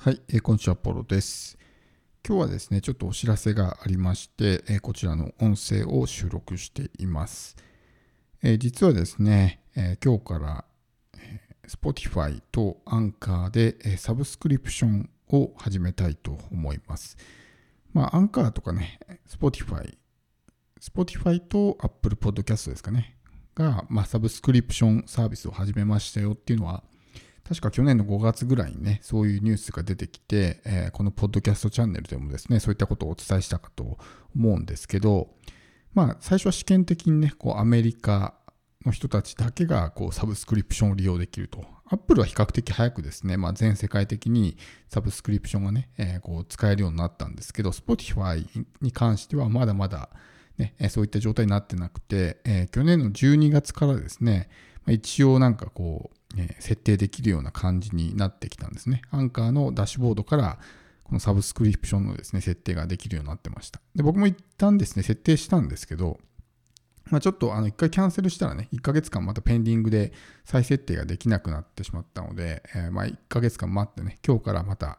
はい、えー、こんにちは、ポロです。今日はですね、ちょっとお知らせがありまして、えー、こちらの音声を収録しています。えー、実はですね、え今日から、え Spotify と Anchor で、えサブスクリプションを始めたいと思います。まあ、Anchor とかね、Spotify、Spotify と Apple Podcast ですかね、が、まあ、サブスクリプションサービスを始めましたよっていうのは、確か去年の5月ぐらいにね、そういうニュースが出てきて、えー、このポッドキャストチャンネルでもですね、そういったことをお伝えしたかと思うんですけど、まあ、最初は試験的にね、こうアメリカの人たちだけがこうサブスクリプションを利用できると。アップルは比較的早くですね、まあ、全世界的にサブスクリプションがね、えー、こう使えるようになったんですけど、Spotify に関してはまだまだ、ね、そういった状態になってなくて、えー、去年の12月からですね、一応なんかこう、え設定できるような感じになってきたんですね。アンカーのダッシュボードからこのサブスクリプションのですね、設定ができるようになってました。で、僕も一旦ですね、設定したんですけど、まあ、ちょっとあの一回キャンセルしたらね、1ヶ月間またペンディングで再設定ができなくなってしまったので、え、ま1ヶ月間待ってね、今日からまた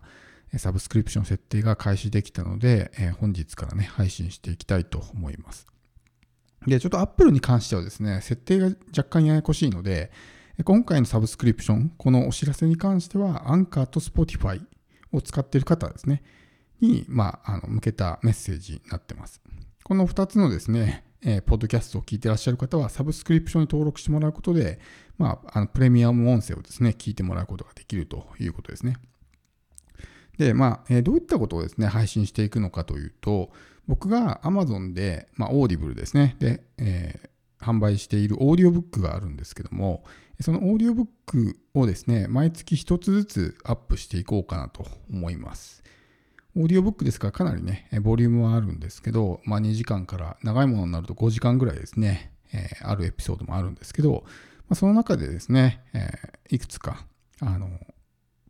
サブスクリプション設定が開始できたので、え、本日からね、配信していきたいと思います。で、ちょっと Apple に関してはですね、設定が若干ややこしいので、今回のサブスクリプション、このお知らせに関しては、アンカーと Spotify を使っている方ですね、に、まあ、あの向けたメッセージになってます。この2つのですね、えー、ポッドキャストを聞いてらっしゃる方は、サブスクリプションに登録してもらうことで、まあ、あのプレミアム音声をですね、聞いてもらうことができるということですね。で、まあ、えー、どういったことをですね、配信していくのかというと、僕が Amazon で、まあ、オーディブルですね、で、えー、販売しているオーディオブックがあるんですけども、そのオーディオブックをですね、毎月一つずつアップしていこうかなと思います。オーディオブックですからかなりね、ボリュームはあるんですけど、まあ2時間から長いものになると5時間ぐらいですね、えー、あるエピソードもあるんですけど、まあ、その中でですね、えー、いくつか、あの、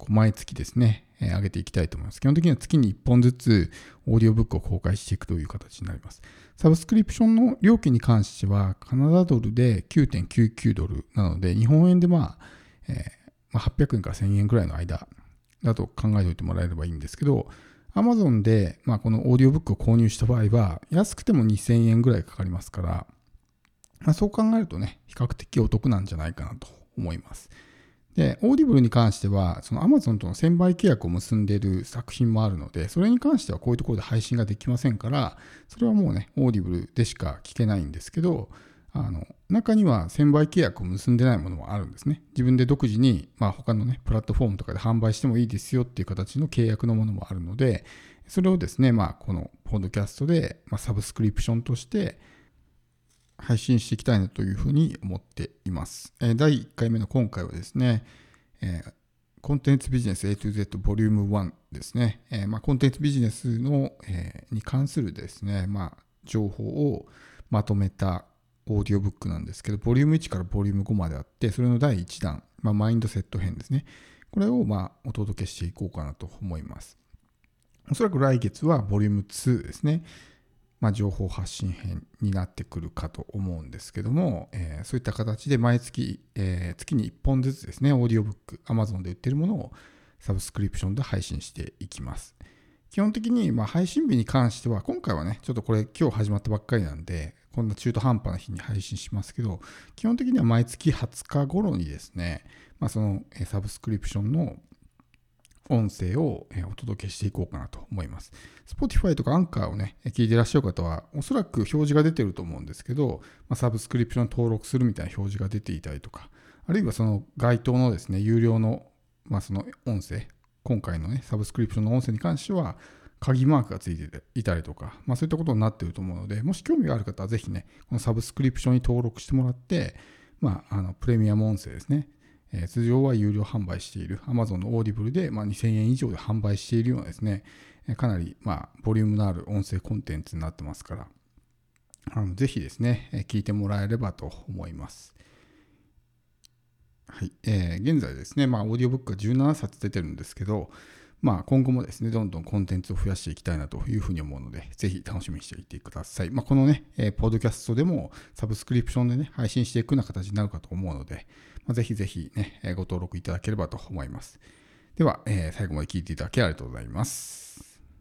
毎月ですね、え、上げていきたいと思います。基本的には月に1本ずつオーディオブックを公開していくという形になります。サブスクリプションの料金に関しては、カナダドルで9.99ドルなので、日本円でまあ、えー、ま、800円から1000円ぐらいの間だと考えておいてもらえればいいんですけど、Amazon で、まあ、このオーディオブックを購入した場合は、安くても2000円ぐらいかかりますから、まあ、そう考えるとね、比較的お得なんじゃないかなと思います。で、オーディブルに関しては、その Amazon との1000倍契約を結んでいる作品もあるので、それに関してはこういうところで配信ができませんから、それはもうね、オーディブルでしか聞けないんですけど、あの中には1000倍契約を結んでないものもあるんですね。自分で独自に、まあ、他のね、プラットフォームとかで販売してもいいですよっていう形の契約のものもあるので、それをですね、まあ、このポッドキャストで、まあ、サブスクリプションとして、配信していきたいなというふうに思っています。え第1回目の今回はですね、えコンテンツビジネス A to Z ボリューム1ですね、えまあ、コンテンツビジネスの、えに関するですね、まあ、情報をまとめたオーディオブックなんですけど、ボリューム1からボリューム5まであって、それの第1弾、まあ、マインドセット編ですね。これをまあお届けしていこうかなと思います。おそらく来月はボリューム2ですね。まあ、情報発信編になってくるかと思うんですけども、えー、そういった形で毎月、えー、月に1本ずつですね、オーディオブック、Amazon で売ってるものをサブスクリプションで配信していきます。基本的に、まあ、配信日に関しては、今回はね、ちょっとこれ今日始まったばっかりなんで、こんな中途半端な日に配信しますけど、基本的には毎月20日頃にですね、まあ、そのサブスクリプションの音声をお届けしていこうかなと思います。Spotify とか Anchor をね、聞いてらっしゃる方は、おそらく表示が出てると思うんですけど、ま、サブスクリプション登録するみたいな表示が出ていたりとか、あるいはその該当のですね、有料の、まあ、その音声、今回のね、サブスクリプションの音声に関しては、鍵マークがついていたりとか、まあ、そういったことになっていると思うので、もし興味がある方はぜひね、このサブスクリプションに登録してもらって、まあ、あのプレミアム音声ですね、えー、通常は有料販売している Amazon のオーディブルで、まあ、2000円以上で販売しているようなですね、かなり、まあ、ボリュームのある音声コンテンツになってますから、あのぜひですね、聞いてもらえればと思います。はい。えー、現在ですね、まあ、オーディオブックが17冊出てるんですけど、まあ、今後もですね、どんどんコンテンツを増やしていきたいなというふうに思うので、ぜひ楽しみにしていてください。まあ、このね、えー、ポッドキャストでもサブスクリプションでね、配信していくような形になるかと思うので、まあ、ぜひぜひね、ご登録いただければと思います。では、えー最後まで聞いていただきありがとうございます。